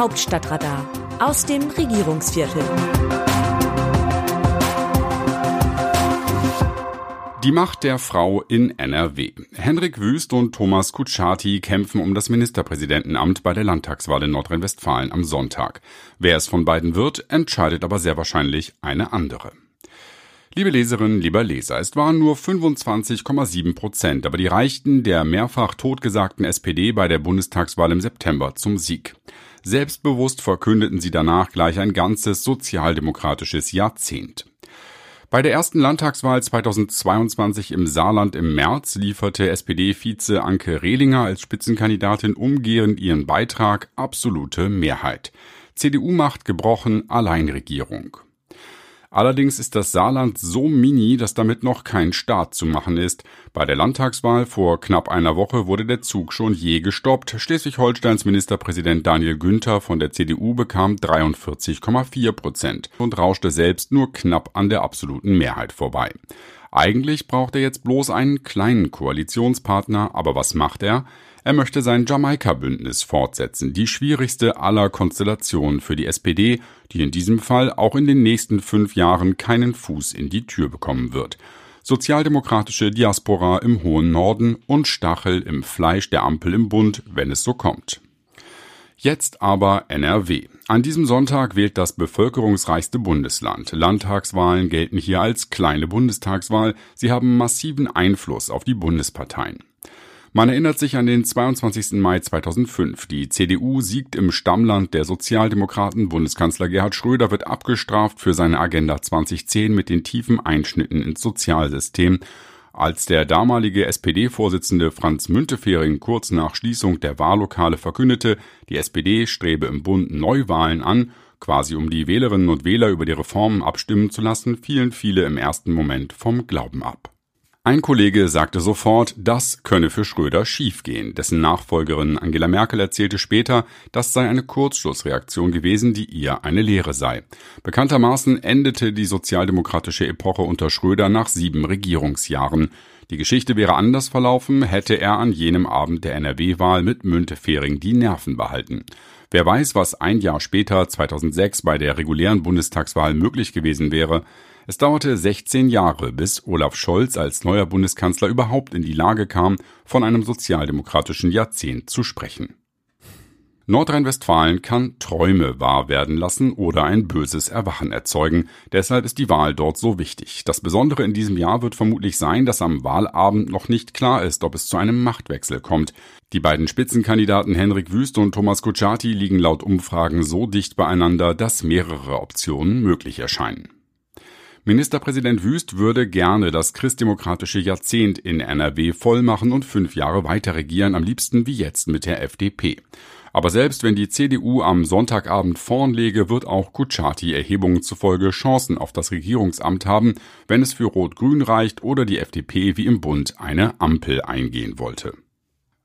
Hauptstadtradar aus dem Regierungsviertel. Die Macht der Frau in NRW. Henrik Wüst und Thomas Kutschaty kämpfen um das Ministerpräsidentenamt bei der Landtagswahl in Nordrhein-Westfalen am Sonntag. Wer es von beiden wird, entscheidet aber sehr wahrscheinlich eine andere. Liebe Leserinnen, lieber Leser, es waren nur 25,7 Prozent, aber die reichten der mehrfach totgesagten SPD bei der Bundestagswahl im September zum Sieg. Selbstbewusst verkündeten sie danach gleich ein ganzes sozialdemokratisches Jahrzehnt. Bei der ersten Landtagswahl 2022 im Saarland im März lieferte SPD-Vize Anke Rehlinger als Spitzenkandidatin umgehend ihren Beitrag absolute Mehrheit. CDU-Macht gebrochen, Alleinregierung. Allerdings ist das Saarland so mini, dass damit noch kein Start zu machen ist. Bei der Landtagswahl vor knapp einer Woche wurde der Zug schon je gestoppt. Schleswig-Holsteins Ministerpräsident Daniel Günther von der CDU bekam 43,4 Prozent und rauschte selbst nur knapp an der absoluten Mehrheit vorbei. Eigentlich braucht er jetzt bloß einen kleinen Koalitionspartner, aber was macht er? Er möchte sein Jamaika-Bündnis fortsetzen, die schwierigste aller Konstellationen für die SPD, die in diesem Fall auch in den nächsten fünf Jahren keinen Fuß in die Tür bekommen wird. Sozialdemokratische Diaspora im hohen Norden und Stachel im Fleisch der Ampel im Bund, wenn es so kommt. Jetzt aber NRW. An diesem Sonntag wählt das bevölkerungsreichste Bundesland. Landtagswahlen gelten hier als kleine Bundestagswahl. Sie haben massiven Einfluss auf die Bundesparteien. Man erinnert sich an den 22. Mai 2005. Die CDU siegt im Stammland der Sozialdemokraten. Bundeskanzler Gerhard Schröder wird abgestraft für seine Agenda 2010 mit den tiefen Einschnitten ins Sozialsystem. Als der damalige SPD-Vorsitzende Franz Müntefering kurz nach Schließung der Wahllokale verkündete, die SPD strebe im Bund Neuwahlen an, quasi um die Wählerinnen und Wähler über die Reformen abstimmen zu lassen, fielen viele im ersten Moment vom Glauben ab. Ein Kollege sagte sofort, das könne für Schröder schiefgehen. Dessen Nachfolgerin Angela Merkel erzählte später, das sei eine Kurzschlussreaktion gewesen, die ihr eine Lehre sei. Bekanntermaßen endete die sozialdemokratische Epoche unter Schröder nach sieben Regierungsjahren. Die Geschichte wäre anders verlaufen, hätte er an jenem Abend der NRW-Wahl mit Müntefering die Nerven behalten. Wer weiß, was ein Jahr später, 2006, bei der regulären Bundestagswahl möglich gewesen wäre. Es dauerte 16 Jahre, bis Olaf Scholz als neuer Bundeskanzler überhaupt in die Lage kam, von einem sozialdemokratischen Jahrzehnt zu sprechen. Nordrhein-Westfalen kann Träume wahr werden lassen oder ein böses Erwachen erzeugen. Deshalb ist die Wahl dort so wichtig. Das Besondere in diesem Jahr wird vermutlich sein, dass am Wahlabend noch nicht klar ist, ob es zu einem Machtwechsel kommt. Die beiden Spitzenkandidaten Henrik Wüst und Thomas Kutschaty liegen laut Umfragen so dicht beieinander, dass mehrere Optionen möglich erscheinen. Ministerpräsident Wüst würde gerne das christdemokratische Jahrzehnt in NRW vollmachen und fünf Jahre weiter regieren, am liebsten wie jetzt mit der FDP. Aber selbst wenn die CDU am Sonntagabend vorn lege, wird auch Kutschaty Erhebungen zufolge Chancen auf das Regierungsamt haben, wenn es für Rot-Grün reicht oder die FDP wie im Bund eine Ampel eingehen wollte.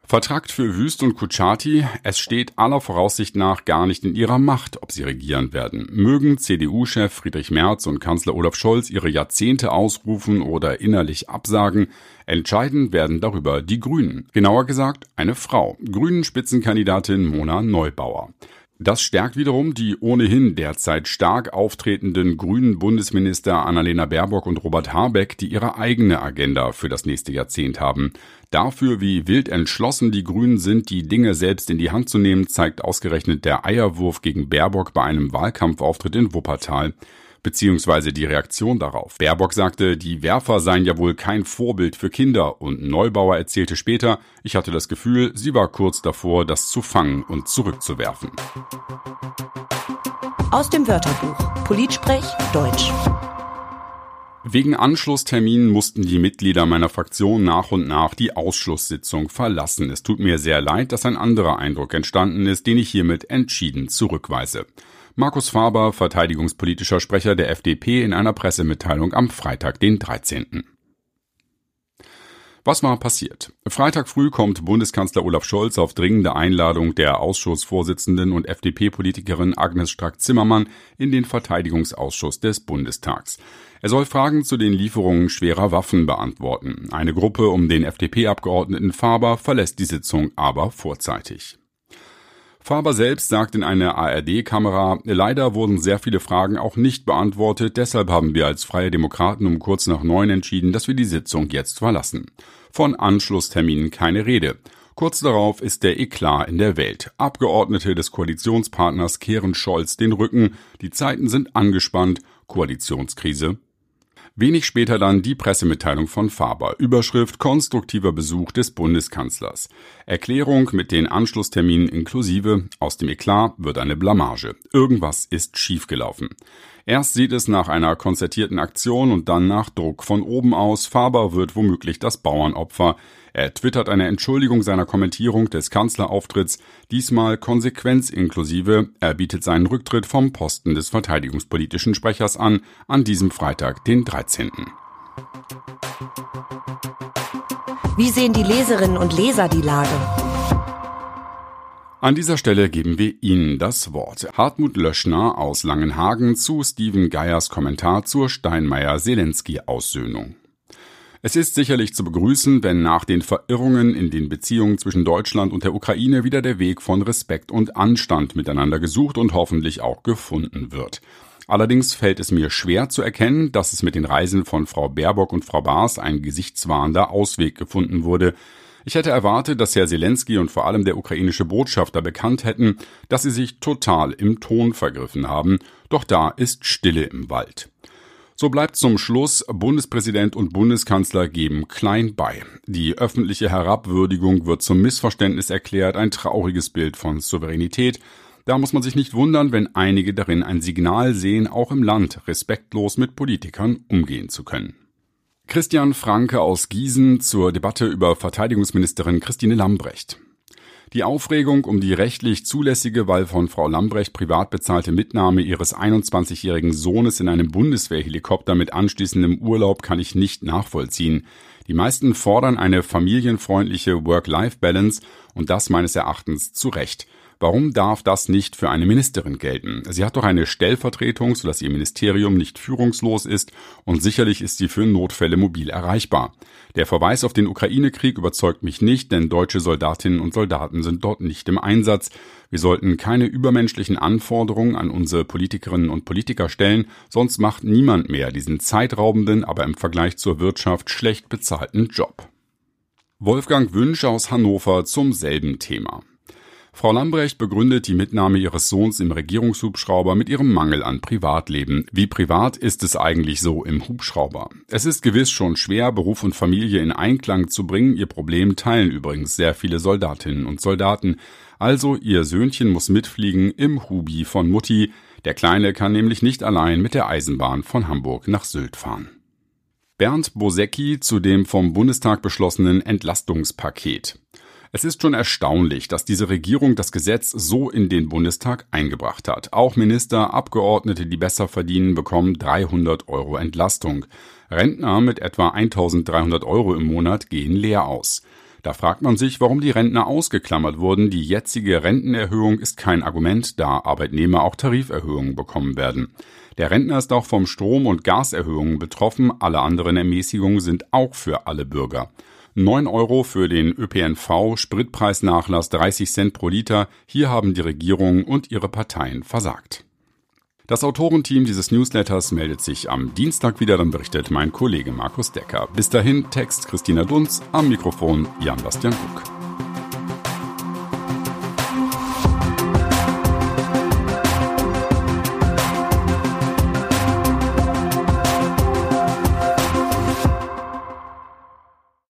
Vertragt für Wüst und Kutschaty, es steht aller Voraussicht nach gar nicht in ihrer Macht, ob sie regieren werden. Mögen CDU-Chef Friedrich Merz und Kanzler Olaf Scholz ihre Jahrzehnte ausrufen oder innerlich absagen, entscheiden werden darüber die Grünen. Genauer gesagt eine Frau, Grünen Spitzenkandidatin Mona Neubauer. Das stärkt wiederum die ohnehin derzeit stark auftretenden grünen Bundesminister Annalena Baerbock und Robert Habeck, die ihre eigene Agenda für das nächste Jahrzehnt haben. Dafür, wie wild entschlossen die Grünen sind, die Dinge selbst in die Hand zu nehmen, zeigt ausgerechnet der Eierwurf gegen Baerbock bei einem Wahlkampfauftritt in Wuppertal beziehungsweise die Reaktion darauf. Baerbock sagte, die Werfer seien ja wohl kein Vorbild für Kinder und Neubauer erzählte später, ich hatte das Gefühl, sie war kurz davor, das zu fangen und zurückzuwerfen. Aus dem Wörterbuch Politsprech Deutsch. Wegen Anschlussterminen mussten die Mitglieder meiner Fraktion nach und nach die Ausschusssitzung verlassen. Es tut mir sehr leid, dass ein anderer Eindruck entstanden ist, den ich hiermit entschieden zurückweise. Markus Faber, verteidigungspolitischer Sprecher der FDP in einer Pressemitteilung am Freitag, den 13. Was war passiert? Freitag früh kommt Bundeskanzler Olaf Scholz auf dringende Einladung der Ausschussvorsitzenden und FDP-Politikerin Agnes Strack-Zimmermann in den Verteidigungsausschuss des Bundestags. Er soll Fragen zu den Lieferungen schwerer Waffen beantworten. Eine Gruppe um den FDP-Abgeordneten Faber verlässt die Sitzung aber vorzeitig. Faber selbst sagt in einer ARD-Kamera, leider wurden sehr viele Fragen auch nicht beantwortet, deshalb haben wir als Freie Demokraten um kurz nach neun entschieden, dass wir die Sitzung jetzt verlassen. Von Anschlussterminen keine Rede. Kurz darauf ist der Eklat in der Welt. Abgeordnete des Koalitionspartners kehren Scholz den Rücken, die Zeiten sind angespannt, Koalitionskrise Wenig später dann die Pressemitteilung von Faber. Überschrift konstruktiver Besuch des Bundeskanzlers. Erklärung mit den Anschlussterminen inklusive. Aus dem Eklat wird eine Blamage. Irgendwas ist schiefgelaufen. Erst sieht es nach einer konzertierten Aktion und dann nach Druck von oben aus. Faber wird womöglich das Bauernopfer. Er twittert eine Entschuldigung seiner Kommentierung des Kanzlerauftritts, diesmal Konsequenz inklusive. Er bietet seinen Rücktritt vom Posten des verteidigungspolitischen Sprechers an, an diesem Freitag, den 13. Wie sehen die Leserinnen und Leser die Lage? An dieser Stelle geben wir Ihnen das Wort. Hartmut Löschner aus Langenhagen zu Steven Geiers Kommentar zur Steinmeier-Zelensky-Aussöhnung. Es ist sicherlich zu begrüßen, wenn nach den Verirrungen in den Beziehungen zwischen Deutschland und der Ukraine wieder der Weg von Respekt und Anstand miteinander gesucht und hoffentlich auch gefunden wird. Allerdings fällt es mir schwer zu erkennen, dass es mit den Reisen von Frau Baerbock und Frau Baas ein gesichtswahrender Ausweg gefunden wurde. Ich hätte erwartet, dass Herr Zelensky und vor allem der ukrainische Botschafter bekannt hätten, dass sie sich total im Ton vergriffen haben, doch da ist Stille im Wald. So bleibt zum Schluss, Bundespräsident und Bundeskanzler geben klein bei. Die öffentliche Herabwürdigung wird zum Missverständnis erklärt, ein trauriges Bild von Souveränität. Da muss man sich nicht wundern, wenn einige darin ein Signal sehen, auch im Land respektlos mit Politikern umgehen zu können. Christian Franke aus Gießen zur Debatte über Verteidigungsministerin Christine Lambrecht. Die Aufregung um die rechtlich zulässige, weil von Frau Lambrecht privat bezahlte Mitnahme ihres 21-jährigen Sohnes in einem Bundeswehrhelikopter mit anschließendem Urlaub kann ich nicht nachvollziehen. Die meisten fordern eine familienfreundliche Work-Life-Balance und das meines Erachtens zu Recht. Warum darf das nicht für eine Ministerin gelten? Sie hat doch eine Stellvertretung, sodass ihr Ministerium nicht führungslos ist und sicherlich ist sie für Notfälle mobil erreichbar. Der Verweis auf den Ukraine-Krieg überzeugt mich nicht, denn deutsche Soldatinnen und Soldaten sind dort nicht im Einsatz. Wir sollten keine übermenschlichen Anforderungen an unsere Politikerinnen und Politiker stellen, sonst macht niemand mehr diesen zeitraubenden, aber im Vergleich zur Wirtschaft schlecht bezahlten Job. Wolfgang Wünsch aus Hannover zum selben Thema. Frau Lambrecht begründet die Mitnahme ihres Sohns im Regierungshubschrauber mit ihrem Mangel an Privatleben. Wie privat ist es eigentlich so im Hubschrauber? Es ist gewiss schon schwer, Beruf und Familie in Einklang zu bringen. Ihr Problem teilen übrigens sehr viele Soldatinnen und Soldaten. Also ihr Söhnchen muss mitfliegen im Hubi von Mutti. Der Kleine kann nämlich nicht allein mit der Eisenbahn von Hamburg nach Sylt fahren. Bernd Bosecki zu dem vom Bundestag beschlossenen Entlastungspaket. Es ist schon erstaunlich, dass diese Regierung das Gesetz so in den Bundestag eingebracht hat. Auch Minister, Abgeordnete, die besser verdienen, bekommen 300 Euro Entlastung. Rentner mit etwa 1300 Euro im Monat gehen leer aus. Da fragt man sich, warum die Rentner ausgeklammert wurden. Die jetzige Rentenerhöhung ist kein Argument, da Arbeitnehmer auch Tariferhöhungen bekommen werden. Der Rentner ist auch vom Strom- und Gaserhöhungen betroffen. Alle anderen Ermäßigungen sind auch für alle Bürger. 9 Euro für den ÖPNV, Spritpreisnachlass 30 Cent pro Liter. Hier haben die Regierung und ihre Parteien versagt. Das Autorenteam dieses Newsletters meldet sich am Dienstag wieder, dann berichtet mein Kollege Markus Decker. Bis dahin Text Christina Dunz, am Mikrofon Jan-Bastian Buck.